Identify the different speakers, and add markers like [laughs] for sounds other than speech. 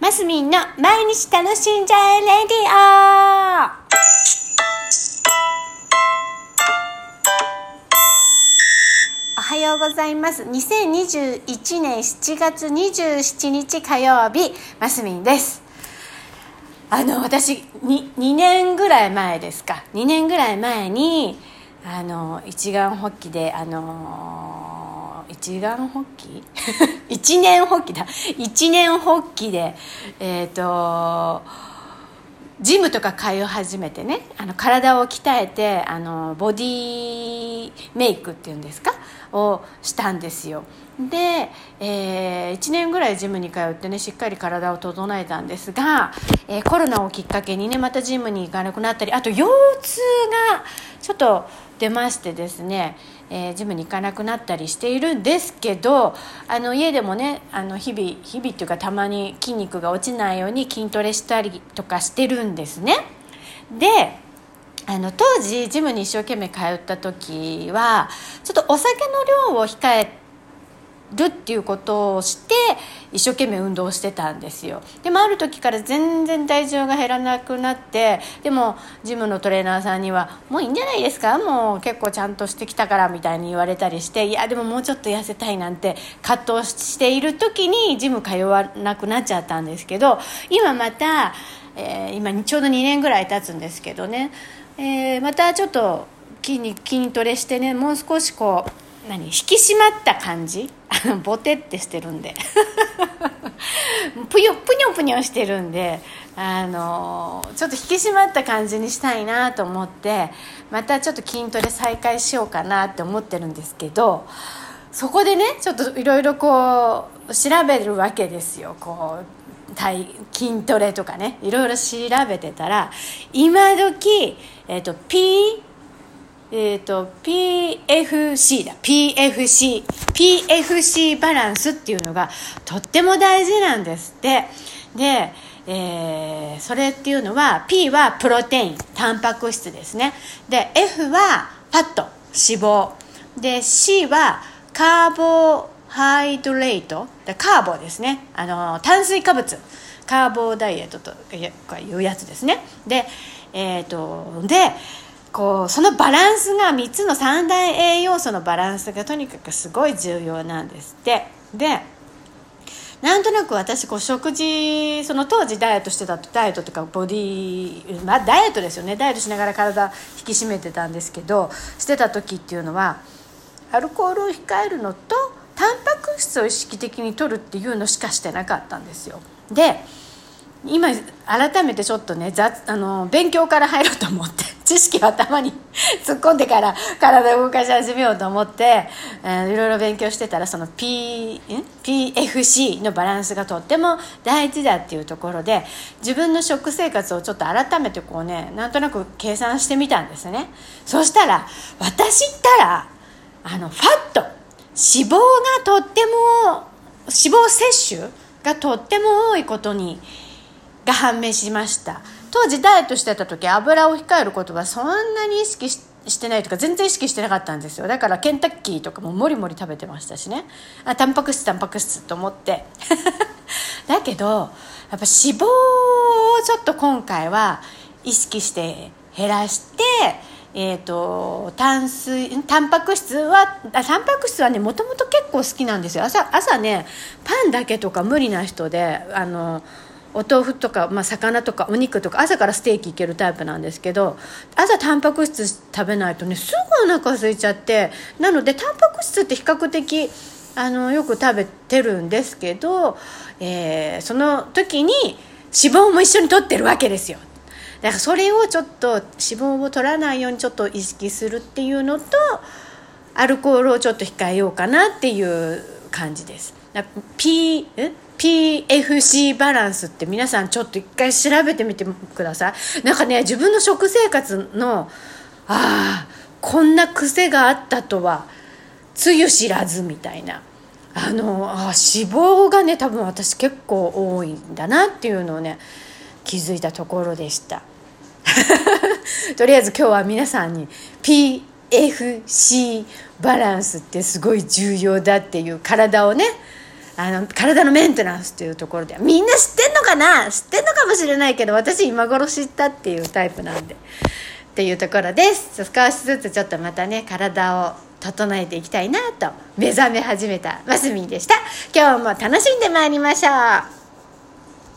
Speaker 1: マスミンの毎日楽しんじゃえレディオ。おはようございます。2021年7月27日火曜日マスミンです。あの私 2, 2年ぐらい前ですか。2年ぐらい前にあの一眼発起であの一眼発起？[laughs] 一年発起だ。一年発起でえっ、ー、とジムとか通い始めてねあの体を鍛えてあのボディメイクっていうんですか？をしたんですよ。で、えー、1年ぐらいジムに通ってねしっかり体を整えたんですが、えー、コロナをきっかけにねまたジムに行かなくなったりあと腰痛がちょっと出ましてですね、えー、ジムに行かなくなったりしているんですけどあの家でもねあの日々日々っていうかたまに筋肉が落ちないように筋トレしたりとかしてるんですね。であの当時ジムに一生懸命通った時はちょっとお酒の量を控えるっていうことをして一生懸命運動してたんですよ。でもある時から全然体重が減らなくなってでもジムのトレーナーさんには「もういいんじゃないですか？もう結構ちゃんとしてきたから」みたいに言われたりしていやでももうちょっと痩せたいなんて葛藤している時にジム通わなくなっちゃったんですけど今また、えー、今ちょうど2年ぐらい経つんですけどね、えー、またちょっと筋筋トレしてねもう少しこう何引き締まった感じ？[laughs] ボテってしてるんで。[laughs] ぷよぷにょぷにょしてるんであのちょっと引き締まった感じにしたいなと思ってまたちょっと筋トレ再開しようかなって思ってるんですけどそこでねちょっといろいろこう調べるわけですよ。こう体筋トレとかねいろいろ調べてたら今時えっ、ー、と P えっ、ー、と PFC だ。PFC PFC バランスっていうのがとっても大事なんですって。で、えー、それっていうのは P はプロテインタンパク質ですね。で F はファット脂肪。で C はカーボハイドレート。カーボですね。あの炭水化物。カーボダイエットというやつですね。でえっ、ー、とでこうそのバランスが3つの三大栄養素のバランスがとにかくすごい重要なんですって。でなんとなく私こう食事その当時ダイエットしてたダイエットとかボディまあダイエットですよね。ダイエットしながら体引き締めてたんですけどしてた時っていうのはアルコールを控えるのとタンパク質を意識的に取るっていうのしかしてなかったんですよ。で今改めてちょっとねあの勉強から入ろうと思って。知識を頭に [laughs] 突っ込んでから体を動かし始めようと思って、えー、いろいろ勉強してたらその P PFC のバランスがとっても大事だっていうところで自分の食生活をちょっと改めてこうねなんとなく計算してみたんですね。そしたら私ったらあのファット脂肪がとっても脂肪摂取がとっても多いことにが判明しました。当時ダイエットしてた時油を控えることはそんなに意識してないとか全然意識してなかったんですよ。だからケンタッキーとかももりもり食べてましたしね。あタンパク質タンパク質と思って。[laughs] だけどやっぱ脂肪をちょっと今回は意識して減らしてえーと、炭水タンパク質はあタンパク質はねもともと結構好きなんですよ。朝朝ねパンだけとか無理な人であのお豆腐とか、まあ、魚とかお肉とか朝からステーキいけるタイプなんですけど朝タンパク質食べないとねすぐお腹空いちゃってなのでタンパク質って比較的あのよく食べてるんですけど、えー、その時に脂肪も一緒に取ってるわけですよ。だからそれをちょっと脂肪を取らないようにちょっと意識するっていうのとアルコールをちょっと控えようかなっていう感じです。P PFC バランスって皆さんちょっと一回調べてみてください。なんかね自分の食生活のああこんな癖があったとはつゆ知らずみたいな。あのあ脂肪がね多分私結構多いんだなっていうのをね気づいたところでした。[laughs] とりあえず今日は皆さんに FC バランスってすごい重要だっていう体をねあの体のメンテナンスっていうところでみんな知ってんのかな？知ってんのかもしれないけど私今頃知ったっていうタイプなんでっていうところです。少しずつちょっとまたね体を整えていきたいなと目覚め始めたマスミンでした。今日も楽しんでまいりましょう。